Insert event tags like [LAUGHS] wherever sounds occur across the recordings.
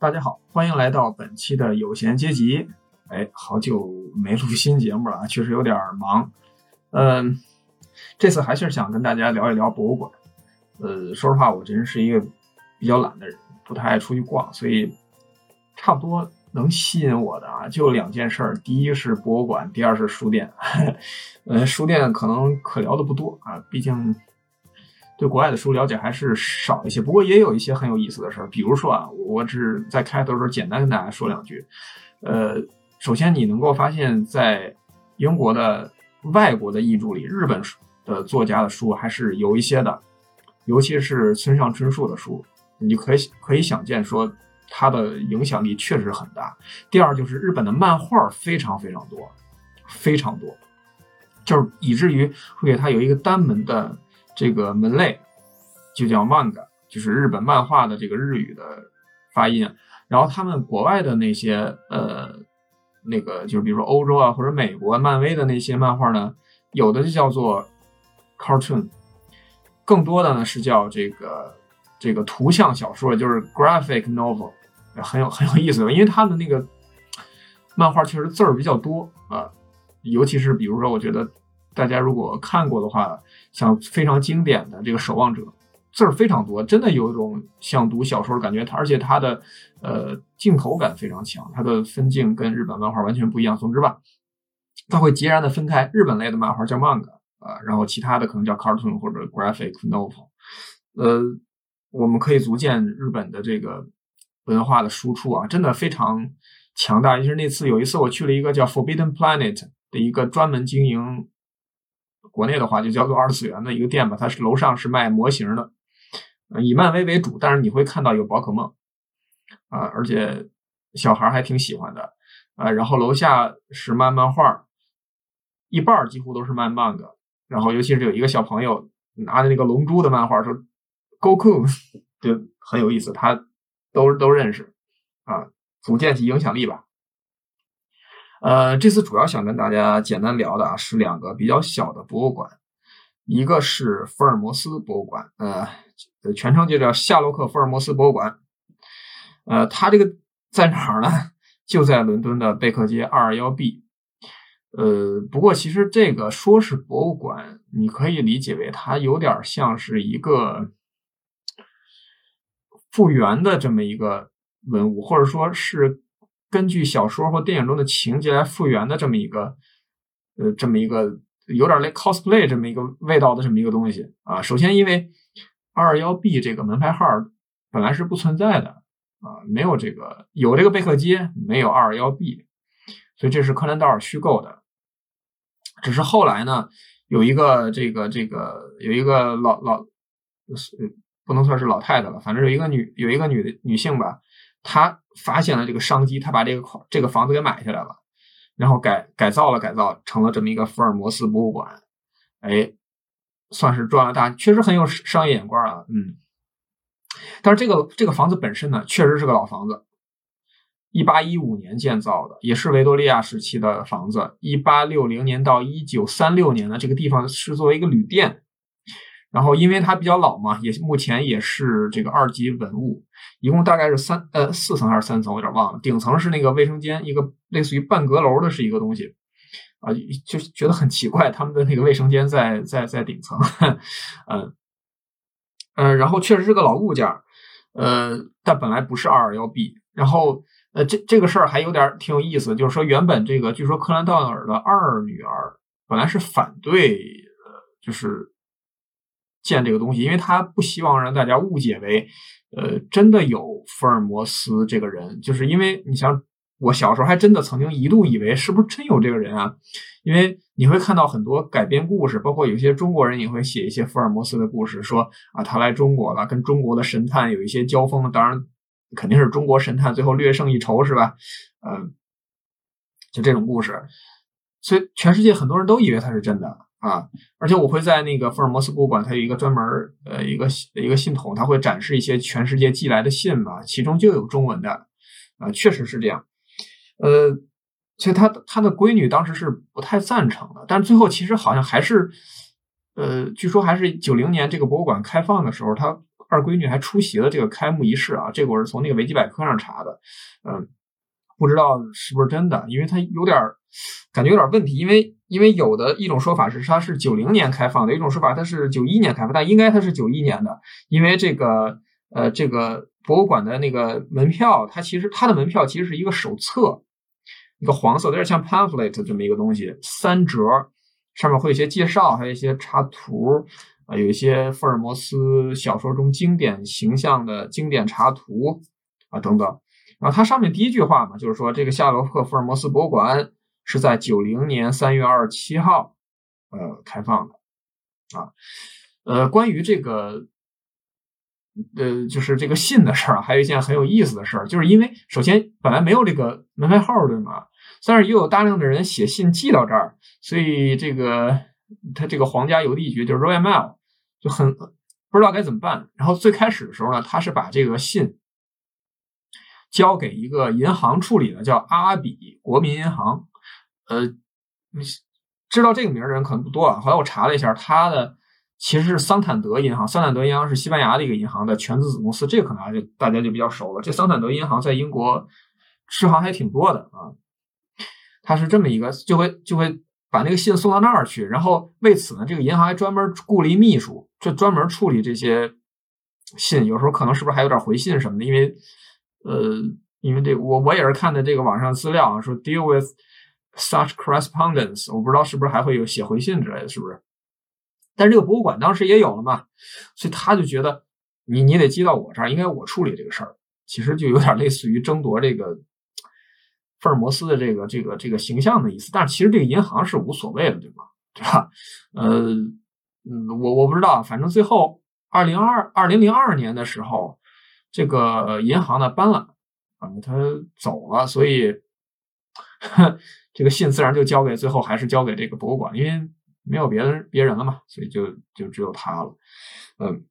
大家好，欢迎来到本期的有闲阶级。哎，好久没录新节目了，[LAUGHS] 确实有点忙。嗯，这次还是想跟大家聊一聊博物馆。呃，说实话，我这人是一个比较懒的人，不太爱出去逛，所以差不多能吸引我的啊，就两件事儿：第一是博物馆，第二是书店。[LAUGHS] 呃，书店可能可聊的不多啊，毕竟。对国外的书了解还是少一些，不过也有一些很有意思的事儿。比如说啊，我只在开头的时候简单跟大家说两句。呃，首先你能够发现，在英国的外国的译著里，日本的作家的书还是有一些的，尤其是村上春树的书，你可以可以想见说他的影响力确实很大。第二就是日本的漫画非常非常多，非常多，就是以至于会给他有一个单门的。这个门类就叫 manga，就是日本漫画的这个日语的发音。然后他们国外的那些呃，那个就是比如说欧洲啊或者美国漫威的那些漫画呢，有的就叫做 cartoon，更多的呢是叫这个这个图像小说，就是 graphic novel，很有很有意思的，因为他的那个漫画确实字儿比较多啊，尤其是比如说我觉得。大家如果看过的话，像非常经典的这个《守望者》，字儿非常多，真的有一种像读小说的感觉。它而且它的呃镜头感非常强，它的分镜跟日本漫画完全不一样。总之吧，它会截然的分开。日本类的漫画叫 manga 啊，然后其他的可能叫 cartoon 或者 graphic novel。呃，我们可以足见日本的这个文化的输出啊，真的非常强大。就是那次有一次我去了一个叫 Forbidden Planet 的一个专门经营。国内的话就叫做二次元的一个店吧，它是楼上是卖模型的，以漫威为主，但是你会看到有宝可梦啊，而且小孩还挺喜欢的啊。然后楼下是卖漫画，一半几乎都是卖漫的。然后尤其是有一个小朋友拿着那个龙珠的漫画说 “Goku”，就很有意思，他都都认识啊，组建起影响力吧。呃，这次主要想跟大家简单聊的啊是两个比较小的博物馆，一个是福尔摩斯博物馆，呃，全称就叫夏洛克·福尔摩斯博物馆。呃，它这个在哪儿呢？就在伦敦的贝克街二二幺 B。呃，不过其实这个说是博物馆，你可以理解为它有点像是一个复原的这么一个文物，或者说是。根据小说或电影中的情节来复原的这么一个，呃，这么一个有点类 cosplay 这么一个味道的这么一个东西啊。首先，因为二二幺 B 这个门牌号本来是不存在的啊，没有这个有这个贝克街，没有二二幺 B，所以这是柯南道尔虚构的。只是后来呢，有一个这个这个有一个老老，不能算是老太太了，反正有一个女有一个女的女性吧。他发现了这个商机，他把这个这个房子给买下来了，然后改改造了改造，成了这么一个福尔摩斯博物馆。哎，算是赚了大，确实很有商业眼光啊。嗯，但是这个这个房子本身呢，确实是个老房子，一八一五年建造的，也是维多利亚时期的房子。一八六零年到一九三六年呢，这个地方是作为一个旅店。然后，因为它比较老嘛，也目前也是这个二级文物，一共大概是三呃四层还是三层，我有点忘了。顶层是那个卫生间，一个类似于半阁楼的是一个东西，啊，就觉得很奇怪，他们的那个卫生间在在在顶层，嗯呃，然后确实是个老物件，呃，但本来不是二二幺 B。然后呃，这这个事儿还有点挺有意思，就是说原本这个据说克兰道尔的二女儿本来是反对，呃，就是。建这个东西，因为他不希望让大家误解为，呃，真的有福尔摩斯这个人，就是因为你像我小时候还真的曾经一度以为是不是真有这个人啊？因为你会看到很多改编故事，包括有些中国人也会写一些福尔摩斯的故事，说啊他来中国了，跟中国的神探有一些交锋，当然肯定是中国神探最后略胜一筹，是吧？嗯，就这种故事，所以全世界很多人都以为他是真的。啊，而且我会在那个福尔摩斯博物馆，它有一个专门呃一个一个信筒，它会展示一些全世界寄来的信嘛，其中就有中文的，啊，确实是这样。呃，所以他他的闺女当时是不太赞成的，但最后其实好像还是，呃，据说还是九零年这个博物馆开放的时候，他二闺女还出席了这个开幕仪式啊，这个我是从那个维基百科上查的，嗯，不知道是不是真的，因为他有点感觉有点问题，因为因为有的一种说法是它是九零年开放的，一种说法它是九一年开放，但应该它是九一年的，因为这个呃这个博物馆的那个门票，它其实它的门票其实是一个手册，一个黄色有点像 pamphlet 这么一个东西，三折。上面会有一些介绍，还有一些插图，啊，有一些福尔摩斯小说中经典形象的经典插图，啊，等等。然后它上面第一句话嘛，就是说这个夏洛克福尔摩斯博物馆是在九零年三月二十七号，呃，开放的，啊，呃，关于这个，呃，就是这个信的事儿，还有一件很有意思的事儿，就是因为首先本来没有这个门牌号，对吗？但是又有大量的人写信寄到这儿，所以这个他这个皇家邮递局就是 Royal Mail 就很不知道该怎么办。然后最开始的时候呢，他是把这个信交给一个银行处理的，叫阿比国民银行。呃，知道这个名的人可能不多啊。后来我查了一下，他的其实是桑坦德银行。桑坦德银行是西班牙的一个银行的全资子公司，这个可能就大家就比较熟了。这桑坦德银行在英国支行还挺多的啊。他是这么一个，就会就会把那个信送到那儿去，然后为此呢，这个银行还专门雇了一秘书，就专门处理这些信。有时候可能是不是还有点回信什么的？因为，呃，因为这我我也是看的这个网上资料啊，说 deal with such correspondence，我不知道是不是还会有写回信之类的，是不是？但是这个博物馆当时也有了嘛，所以他就觉得你你得寄到我这儿，应该我处理这个事儿。其实就有点类似于争夺这个。福尔摩斯的这个这个这个形象的意思，但是其实这个银行是无所谓的，对吗？对吧？呃，嗯，我我不知道，反正最后二零二二零零二年的时候，这个银行呢搬了，啊，他走了，所以 [LAUGHS] 这个信自然就交给最后还是交给这个博物馆，因为没有别的别人了嘛，所以就就只有他了，嗯。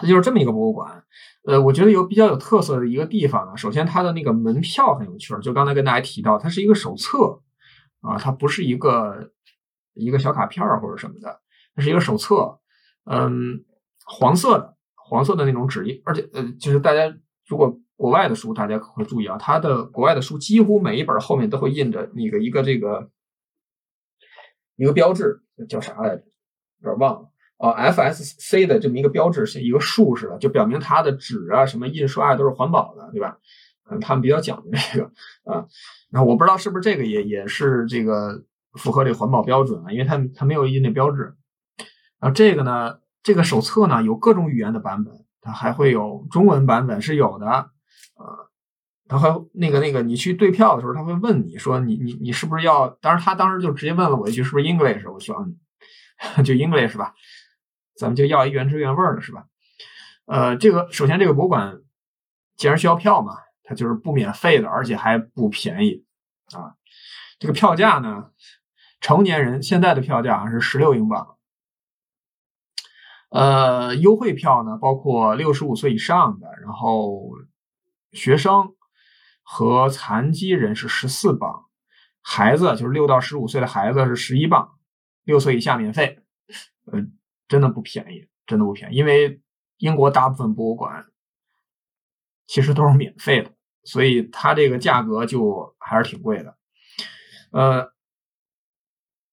它就是这么一个博物馆，呃，我觉得有比较有特色的一个地方呢。首先，它的那个门票很有趣儿，就刚才跟大家提到，它是一个手册啊，它不是一个一个小卡片儿或者什么的，它是一个手册，嗯，黄色的，黄色的那种纸，而且呃，就是大家如果国外的书，大家可会注意啊，它的国外的书几乎每一本后面都会印着那个一个这个一个标志，叫啥来着？有点忘了。哦，FSC 的这么一个标志是一个竖似的，就表明它的纸啊、什么印刷啊都是环保的，对吧？嗯，他们比较讲究这个啊。然后我不知道是不是这个也也是这个符合这个环保标准啊，因为它它没有印那标志。然后这个呢，这个手册呢有各种语言的版本，它还会有中文版本是有的啊。他还那个那个，你去对票的时候，他会问你说你你你是不是要？当然他当时就直接问了我一句是不是 English，我说嗯，[LAUGHS] 就 English 吧。咱们就要一原汁原味的，是吧？呃，这个首先这个博物馆既然需要票嘛，它就是不免费的，而且还不便宜啊。这个票价呢，成年人现在的票价是十六英镑，呃，优惠票呢包括六十五岁以上的，然后学生和残疾人是十四镑，孩子就是六到十五岁的孩子是十一镑，六岁以下免费，呃。真的不便宜，真的不便宜，因为英国大部分博物馆其实都是免费的，所以它这个价格就还是挺贵的。呃，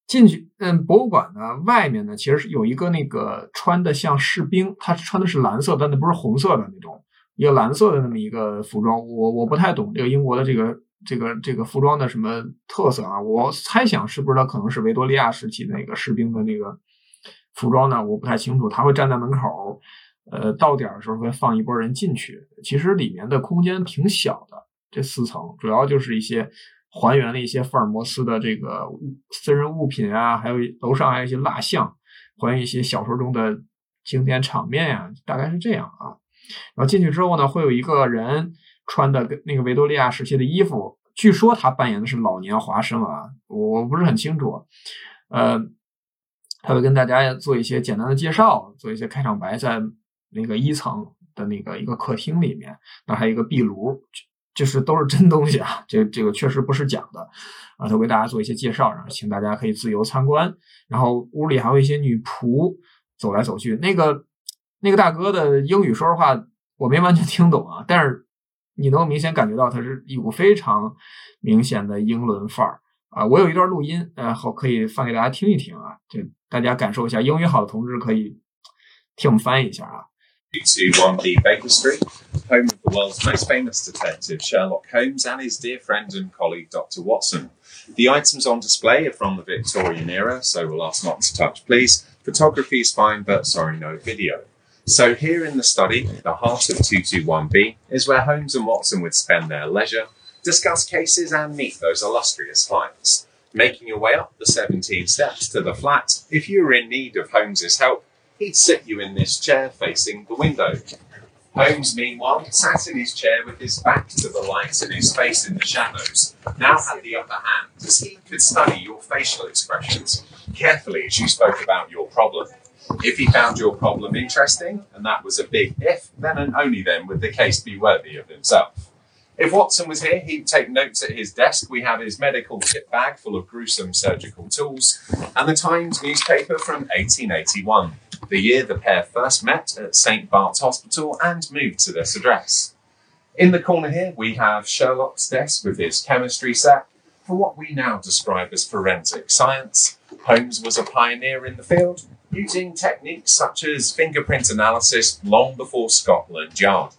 进去，嗯，博物馆呢外面呢其实是有一个那个穿的像士兵，他穿的是蓝色，但那不是红色的那种，一个蓝色的那么一个服装。我我不太懂这个英国的这个这个这个服装的什么特色啊，我猜想是不是它可能是维多利亚时期那个士兵的那个。服装呢，我不太清楚。他会站在门口，呃，到点的时候会放一波人进去。其实里面的空间挺小的，这四层主要就是一些还原了一些福尔摩斯的这个私人物品啊，还有楼上还有一些蜡像，还原一些小说中的经典场面呀，大概是这样啊。然后进去之后呢，会有一个人穿的跟那个维多利亚时期的衣服，据说他扮演的是老年华生啊，我不是很清楚，呃。他会跟大家做一些简单的介绍，做一些开场白，在那个一层的那个一个客厅里面，那还有一个壁炉，就是都是真东西啊，这这个确实不是假的啊。他为大家做一些介绍，然后请大家可以自由参观。然后屋里还有一些女仆走来走去，那个那个大哥的英语，说实话我没完全听懂啊，但是你能明显感觉到他是一股非常明显的英伦范儿啊。我有一段录音，呃，好可以放给大家听一听啊，就大家感受一下。英语好的同志可以替我们翻译一下啊。to 1B Baker Street, home of the world's most famous detective, Sherlock Holmes, and his dear friend and colleague, Dr. Watson. The items on display are from the Victorian era, so we'll ask not to touch, please. Photography is fine, but sorry, no video. So, here in the study, the heart of 221B, is where Holmes and Watson would spend their leisure, discuss cases, and meet those illustrious clients. Making your way up the 17 steps to the flat, if you were in need of Holmes's help, he'd sit you in this chair facing the window. Holmes, meanwhile, sat in his chair with his back to the light and his face in the shadows, now had the upper hand as he could study your facial expressions carefully as you spoke about your problem. If he found your problem interesting, and that was a big if, then and only then would the case be worthy of himself. If Watson was here, he'd take notes at his desk. We have his medical kit bag full of gruesome surgical tools, and the Times newspaper from 1881 the year the pair first met at St. Bart's Hospital and moved to this address. In the corner here, we have Sherlock's desk with his chemistry set. For what we now describe as forensic science, Holmes was a pioneer in the field, using techniques such as fingerprint analysis long before Scotland Yard.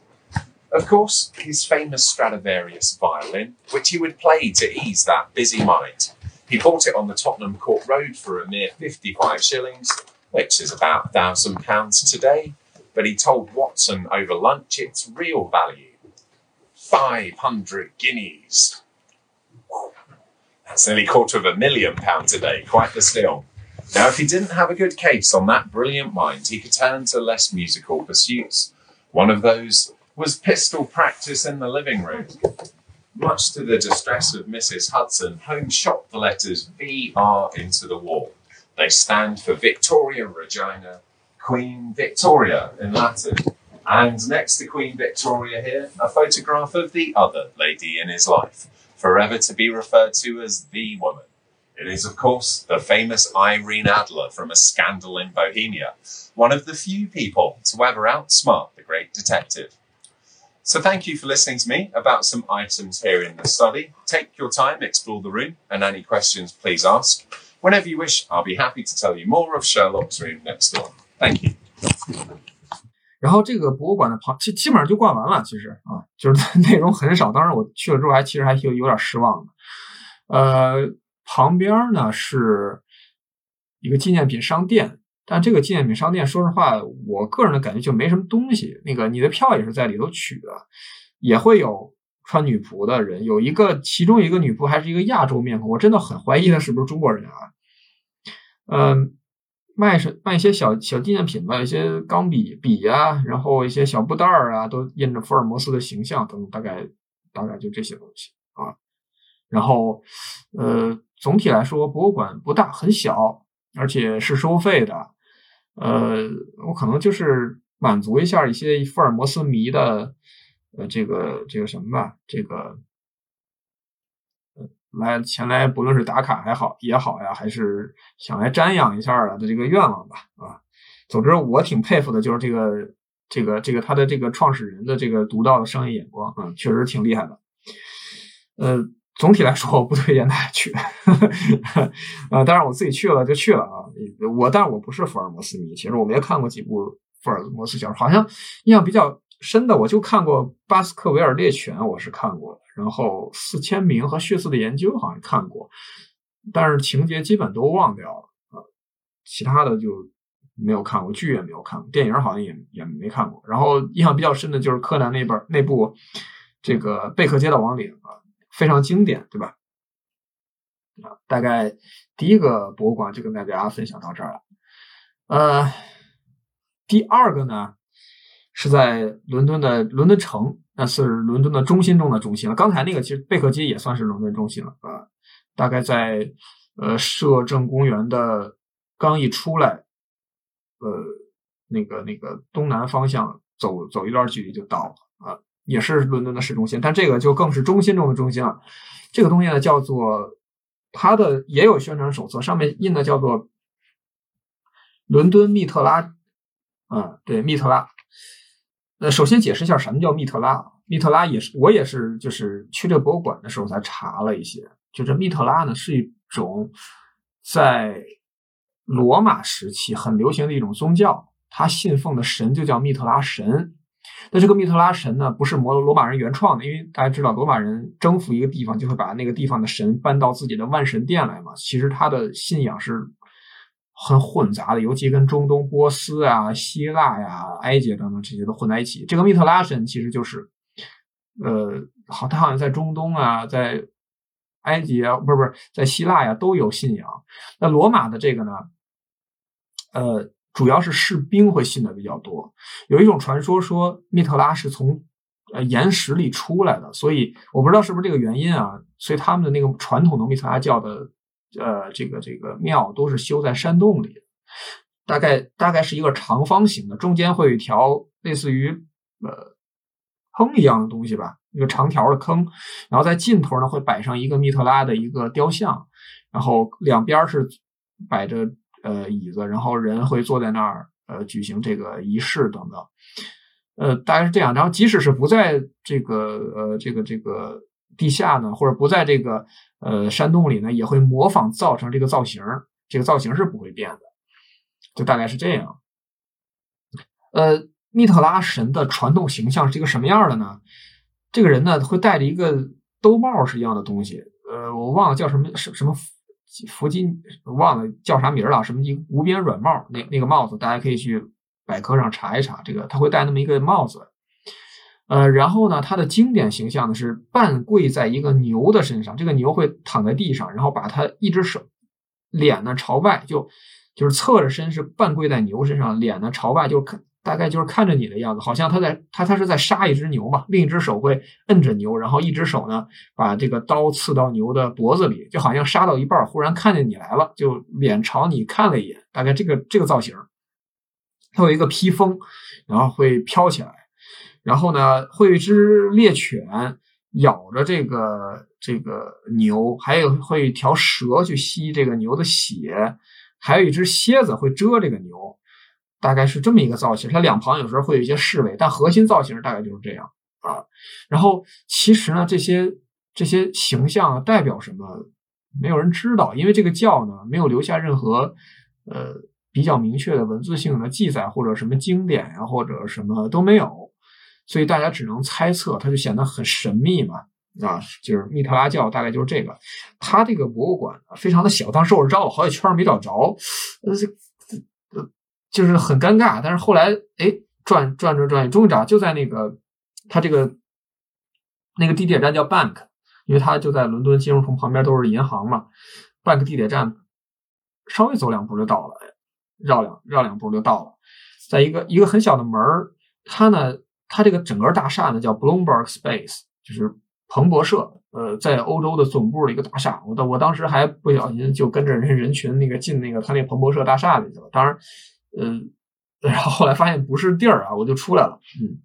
Of course, his famous Stradivarius violin, which he would play to ease that busy mind. He bought it on the Tottenham Court Road for a mere 55 shillings which is about a thousand pounds today. But he told Watson over lunch its real value 500 guineas. That's nearly a quarter of a million pounds a day, quite the steal. Now, if he didn't have a good case on that brilliant mind, he could turn to less musical pursuits. One of those was pistol practice in the living room. Much to the distress of Mrs. Hudson, Holmes shot the letters VR into the wall. They stand for Victoria Regina, Queen Victoria in Latin. And next to Queen Victoria here, a photograph of the other lady in his life, forever to be referred to as the woman. It is, of course, the famous Irene Adler from A Scandal in Bohemia, one of the few people to ever outsmart the great detective. So thank you for listening to me about some items here in the study. Take your time, explore the room, and any questions, please ask. Whenever you wish, I'll be happy to tell you more of Sherlock's room next door. Thank you. [LAUGHS] 然后这个博物馆的旁基基本上就逛完了，其实啊，就是内容很少。当时我去了之后，还其实还有有点失望的。呃， 旁边呢是一个纪念品商店，但这个纪念品商店，说实话，我个人的感觉就没什么东西。那个你的票也是在里头取的，也会有穿女仆的人，有一个其中一个女仆还是一个亚洲面孔，我真的很怀疑她是不是中国人啊。嗯，卖是卖一些小小纪念品吧，一些钢笔笔呀，然后一些小布袋儿啊，都印着福尔摩斯的形象等，大概大概就这些东西啊。然后，呃，总体来说，博物馆不大，很小，而且是收费的。呃，我可能就是满足一下一些福尔摩斯迷的，呃，这个这个什么吧，这个。来前来，不论是打卡还好也好呀，还是想来瞻仰一下的这个愿望吧啊。总之，我挺佩服的，就是这个这个这个他的这个创始人的这个独到的商业眼光啊，确实挺厉害的。呃，总体来说，我不推荐大家去。啊，[LAUGHS] 当然我自己去了就去了啊。我，但是我不是福尔摩斯迷，其实我没看过几部福尔摩斯小说，好像印象比较深的，我就看过《巴斯克维尔猎犬》，我是看过。然后四千名和血色的研究好像看过，但是情节基本都忘掉了啊，其他的就没有看过，剧也没有看过，电影好像也也没看过。然后印象比较深的就是柯南那本那部这个贝克街的亡灵啊，非常经典，对吧？啊，大概第一个博物馆就跟大家分享到这儿了。呃，第二个呢是在伦敦的伦敦城。那是伦敦的中心中的中心了。刚才那个其实贝克街也算是伦敦中心了啊，大概在呃摄政公园的刚一出来，呃那个那个东南方向走走一段距离就到了啊，也是伦敦的市中心。但这个就更是中心中的中心了。这个东西呢叫做它的也有宣传手册，上面印的叫做伦敦密特拉嗯，对，密特拉。呃，首先解释一下什么叫密特拉。密特拉也是我也是就是去这个博物馆的时候才查了一些，就这密特拉呢是一种在罗马时期很流行的一种宗教，他信奉的神就叫密特拉神。那这个密特拉神呢，不是摩罗马人原创的，因为大家知道罗马人征服一个地方就会把那个地方的神搬到自己的万神殿来嘛。其实他的信仰是。很混杂的，尤其跟中东波斯啊、希腊呀、埃及等等这些都混在一起。这个密特拉神其实就是，呃，好，他好像在中东啊，在埃及啊，不是不是，在希腊呀都有信仰。那罗马的这个呢，呃，主要是士兵会信的比较多。有一种传说说密特拉是从呃岩石里出来的，所以我不知道是不是这个原因啊。所以他们的那个传统的密特拉教的。呃，这个这个庙都是修在山洞里，大概大概是一个长方形的，中间会有一条类似于呃坑一样的东西吧，一个长条的坑，然后在尽头呢会摆上一个密特拉的一个雕像，然后两边是摆着呃椅子，然后人会坐在那儿呃举行这个仪式等等，呃大概是这样，然后即使是不在这个呃这个这个。地下呢，或者不在这个呃山洞里呢，也会模仿造成这个造型，这个造型是不会变的，就大概是这样。呃，密特拉神的传统形象是一个什么样的呢？这个人呢会戴着一个兜帽是一样的东西，呃，我忘了叫什么什什么福金，忘了叫啥名了，什么一无边软帽，那那个帽子大家可以去百科上查一查，这个他会戴那么一个帽子。呃，然后呢，他的经典形象呢是半跪在一个牛的身上，这个牛会躺在地上，然后把他一只手，脸呢朝外，就就是侧着身是半跪在牛身上，脸呢朝外，就看大概就是看着你的样子，好像他在他他是在杀一只牛嘛，另一只手会摁着牛，然后一只手呢把这个刀刺到牛的脖子里，就好像杀到一半，忽然看见你来了，就脸朝你看了一眼，大概这个这个造型，它有一个披风，然后会飘起来。然后呢，会有一只猎犬咬着这个这个牛，还有会一条蛇去吸这个牛的血，还有一只蝎子会蛰这个牛，大概是这么一个造型。它两旁有时候会有一些侍卫，但核心造型大概就是这样啊。然后其实呢，这些这些形象代表什么，没有人知道，因为这个教呢没有留下任何呃比较明确的文字性的记载，或者什么经典呀，或者什么都没有。所以大家只能猜测，它就显得很神秘嘛，啊，就是密特拉教大概就是这个。它这个博物馆非常的小，当时我绕了好几圈没找着，呃，这呃就是很尴尬。但是后来哎转转转转，终于找，就在那个他这个那个地铁站叫 Bank，因为他就在伦敦金融城旁边都是银行嘛。Bank 地铁站稍微走两步就到了，绕两绕两步就到了，在一个一个很小的门儿，它呢。它这个整个大厦呢叫 Bloomberg Space，就是彭博社，呃，在欧洲的总部的一个大厦。我当我当时还不小心就跟着人人群那个进那个他那彭博社大厦里去了。当然，呃，然后后来发现不是地儿啊，我就出来了。嗯，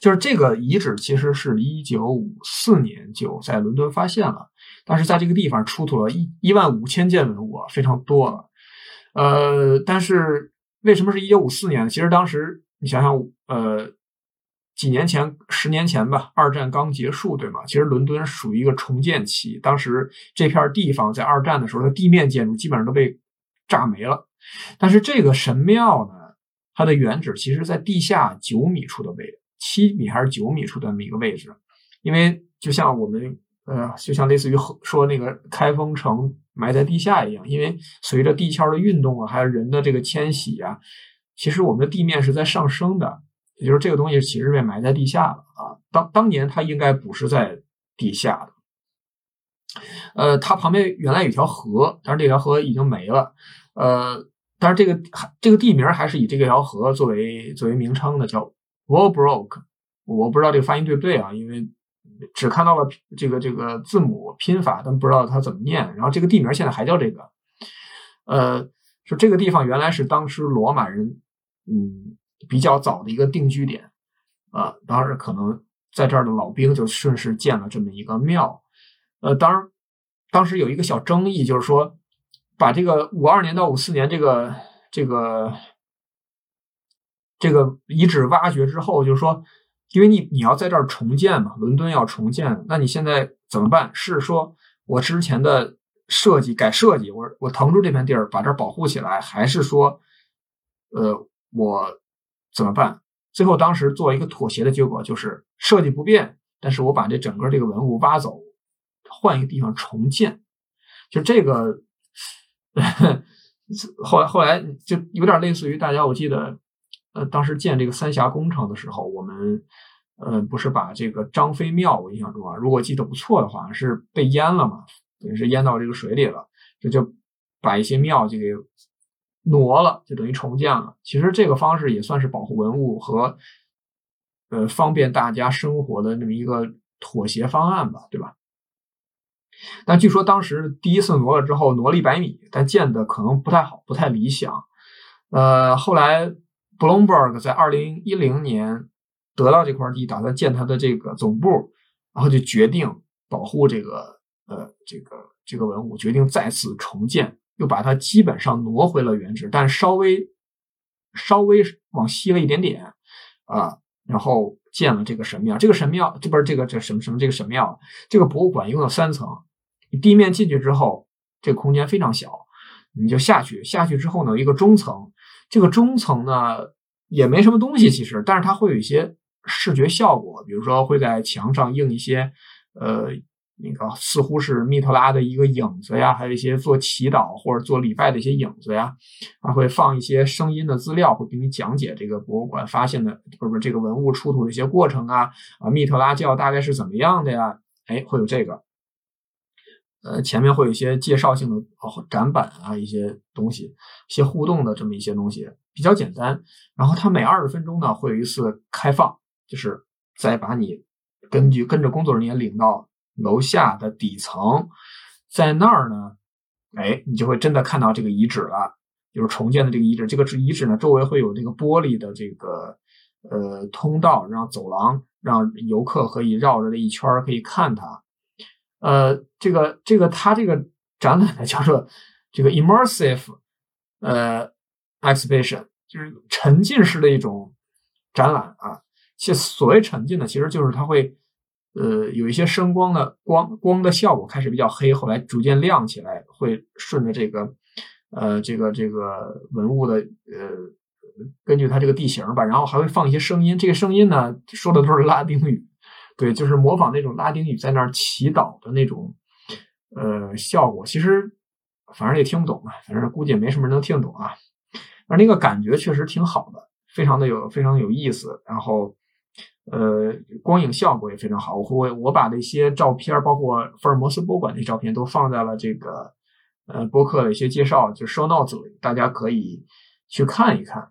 就是这个遗址其实是一九五四年就在伦敦发现了，但是在这个地方出土了一一万五千件文物，非常多了。呃，但是为什么是一九五四年？其实当时。你想想，呃，几年前、十年前吧，二战刚结束，对吗？其实伦敦属于一个重建期，当时这片地方在二战的时候，它地面建筑基本上都被炸没了。但是这个神庙呢，它的原址其实在地下九米处的位置，七米还是九米处的那么一个位置。因为就像我们，呃，就像类似于说那个开封城埋在地下一样，因为随着地壳的运动啊，还有人的这个迁徙啊。其实我们的地面是在上升的，也就是这个东西其实被埋在地下了啊。当当年它应该不是在地下的，呃，它旁边原来有条河，但是这条河已经没了，呃，但是这个这个地名还是以这条河作为作为名称的，叫 Wallbrook。我不知道这个发音对不对啊，因为只看到了这个这个字母拼法，但不知道它怎么念。然后这个地名现在还叫这个，呃，说这个地方原来是当时罗马人。嗯，比较早的一个定居点啊，当然可能在这儿的老兵就顺势建了这么一个庙。呃，当然当时有一个小争议，就是说把这个五二年到五四年这个这个这个遗址挖掘之后，就是说，因为你你要在这儿重建嘛，伦敦要重建，那你现在怎么办？是说我之前的设计改设计，我我腾出这片地儿把这儿保护起来，还是说，呃，我怎么办？最后当时做一个妥协的结果就是设计不变，但是我把这整个这个文物挖走，换一个地方重建，就这个。[LAUGHS] 后来后来就有点类似于大家，我记得，呃，当时建这个三峡工程的时候，我们，呃，不是把这个张飞庙，我印象中啊，如果记得不错的话，是被淹了嘛，等于是淹到这个水里了，这就把一些庙就给挪了，就等于重建了。其实这个方式也算是保护文物和，呃，方便大家生活的那么一个妥协方案吧，对吧？但据说当时第一次挪了之后，挪了一百米，但建的可能不太好，不太理想。呃，后来 Bloomberg 在二零一零年得到这块地，打算建他的这个总部，然后就决定保护这个呃这个这个文物，决定再次重建，又把它基本上挪回了原址，但稍微稍微往西了一点点啊，然后建了这个神庙。这个神庙这不是这个这什么什么这个神庙，这个博物馆一共有三层。地面进去之后，这个空间非常小，你就下去。下去之后呢，一个中层，这个中层呢也没什么东西，其实，但是它会有一些视觉效果，比如说会在墙上印一些，呃，那个似乎是密特拉的一个影子呀，还有一些做祈祷或者做礼拜的一些影子呀，还会放一些声音的资料，会给你讲解这个博物馆发现的，不是不是这个文物出土的一些过程啊，啊，密特拉教大概是怎么样的呀？哎，会有这个。呃，前面会有一些介绍性的展板啊，一些东西，一些互动的这么一些东西，比较简单。然后它每二十分钟呢会有一次开放，就是再把你根据跟着工作人员领到楼下的底层，在那儿呢，哎，你就会真的看到这个遗址了，就是重建的这个遗址。这个遗址呢，周围会有这个玻璃的这个呃通道，让走廊，让游客可以绕着这一圈可以看它。呃，这个这个它这个展览呢叫做这个 immersive 呃 exhibition，就是沉浸式的一种展览啊。其所谓沉浸呢，其实就是它会呃有一些声光的光光的效果开始比较黑，后来逐渐亮起来，会顺着这个呃这个这个文物的呃根据它这个地形吧，然后还会放一些声音，这个声音呢说的都是拉丁语。对，就是模仿那种拉丁语在那儿祈祷的那种，呃，效果。其实反正也听不懂嘛，反正估计也没什么人能听懂啊。而那个感觉确实挺好的，非常的有，非常有意思。然后，呃，光影效果也非常好。我会我把那些照片，包括福尔摩斯博物馆那照片，都放在了这个呃博客的一些介绍，就 show notes 里，大家可以去看一看。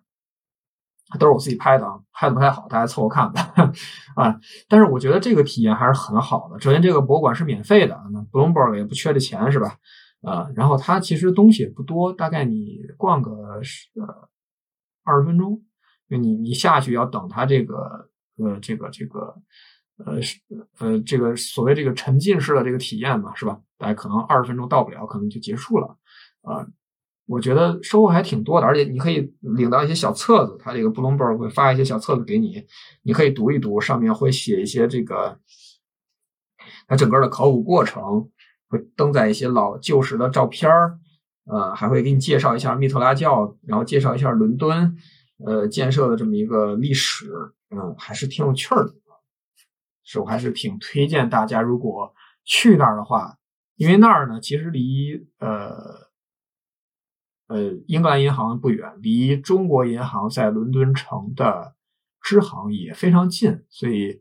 都是我自己拍的啊，拍的不太好，大家凑合看吧 [LAUGHS] 啊。但是我觉得这个体验还是很好的。首先，这个博物馆是免费的，那 Bloomberg 也不缺这钱是吧？啊，然后它其实东西也不多，大概你逛个呃二十分钟，你你下去要等它这个呃这个这个呃呃这个所谓这个沉浸式的这个体验嘛，是吧？大概可能二十分钟到不了，可能就结束了啊。我觉得收获还挺多的，而且你可以领到一些小册子，他这个 Bloomberg 会发一些小册子给你，你可以读一读，上面会写一些这个它整个的考古过程，会登载一些老旧时的照片儿，呃，还会给你介绍一下密特拉教，然后介绍一下伦敦呃建设的这么一个历史，嗯，还是挺有趣儿的，是我还是挺推荐大家，如果去那儿的话，因为那儿呢其实离呃。呃，英格兰银行不远，离中国银行在伦敦城的支行也非常近，所以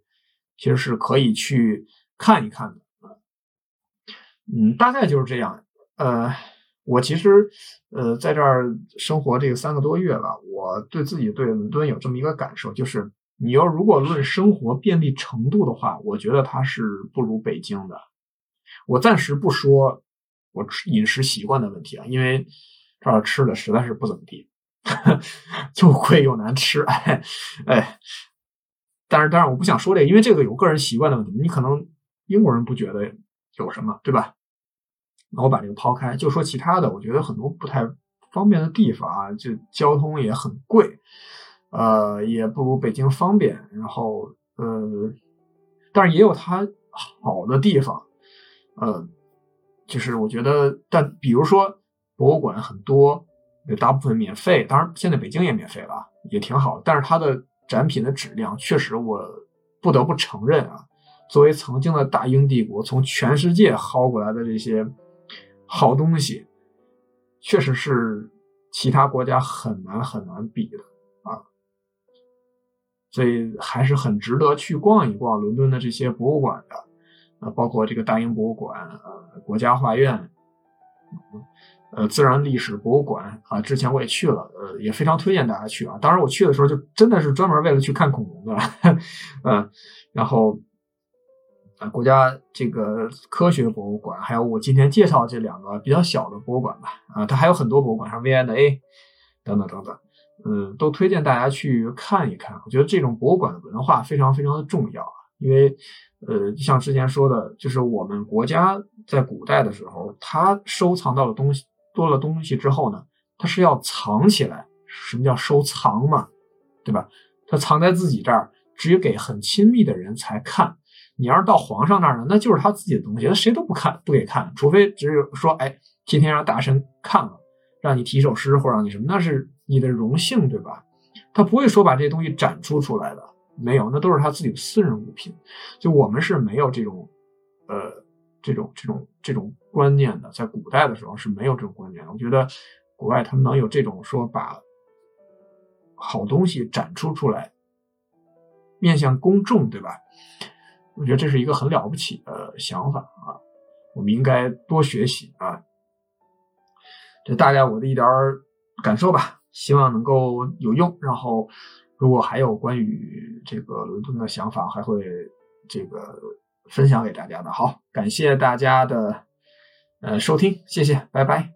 其实是可以去看一看的。嗯，大概就是这样。呃，我其实呃在这儿生活这个三个多月了，我对自己对伦敦有这么一个感受，就是你要如果论生活便利程度的话，我觉得它是不如北京的。我暂时不说我饮食习惯的问题啊，因为。这儿吃的实在是不怎么地，[LAUGHS] 又贵又难吃，哎 [LAUGHS] 哎，但是当然我不想说这个，因为这个有个人习惯的问题，你可能英国人不觉得有什么，对吧？那我把这个抛开，就说其他的，我觉得很多不太方便的地方啊，就交通也很贵，呃，也不如北京方便。然后，呃，但是也有它好的地方，呃，就是我觉得，但比如说博物馆很多，大部分免费，当然现在北京也免费了，也挺好。但是它的展品的质量，确实我不得不承认啊，作为曾经的大英帝国，从全世界薅过来的这些好东西，确实是其他国家很难很难比的啊。所以还是很值得去逛一逛伦敦的这些博物馆的，啊，包括这个大英博物馆、呃，国家画院，呃，自然历史博物馆啊，之前我也去了，呃，也非常推荐大家去啊。当然我去的时候就真的是专门为了去看恐龙的，嗯，[LAUGHS] 然后啊，国家这个科学博物馆，还有我今天介绍这两个比较小的博物馆吧，啊，它还有很多博物馆，像 V&A 等等等等。嗯，都推荐大家去看一看。我觉得这种博物馆的文化非常非常的重要啊，因为，呃，像之前说的，就是我们国家在古代的时候，它收藏到的东西多了东西之后呢，它是要藏起来。什么叫收藏嘛？对吧？它藏在自己这儿，只有给很亲密的人才看。你要是到皇上那儿呢，那就是他自己的东西，他谁都不看，不给看，除非只有说，哎，今天让大臣看了，让你提一首诗或者让你什么，那是。你的荣幸，对吧？他不会说把这些东西展出出来的，没有，那都是他自己的私人物品。就我们是没有这种，呃，这种这种这种观念的，在古代的时候是没有这种观念的。我觉得国外他们能有这种说把好东西展出出来，面向公众，对吧？我觉得这是一个很了不起的想法啊，我们应该多学习啊。这大概我的一点感受吧。希望能够有用，然后如果还有关于这个伦敦的想法，还会这个分享给大家的。好，感谢大家的呃收听，谢谢，拜拜。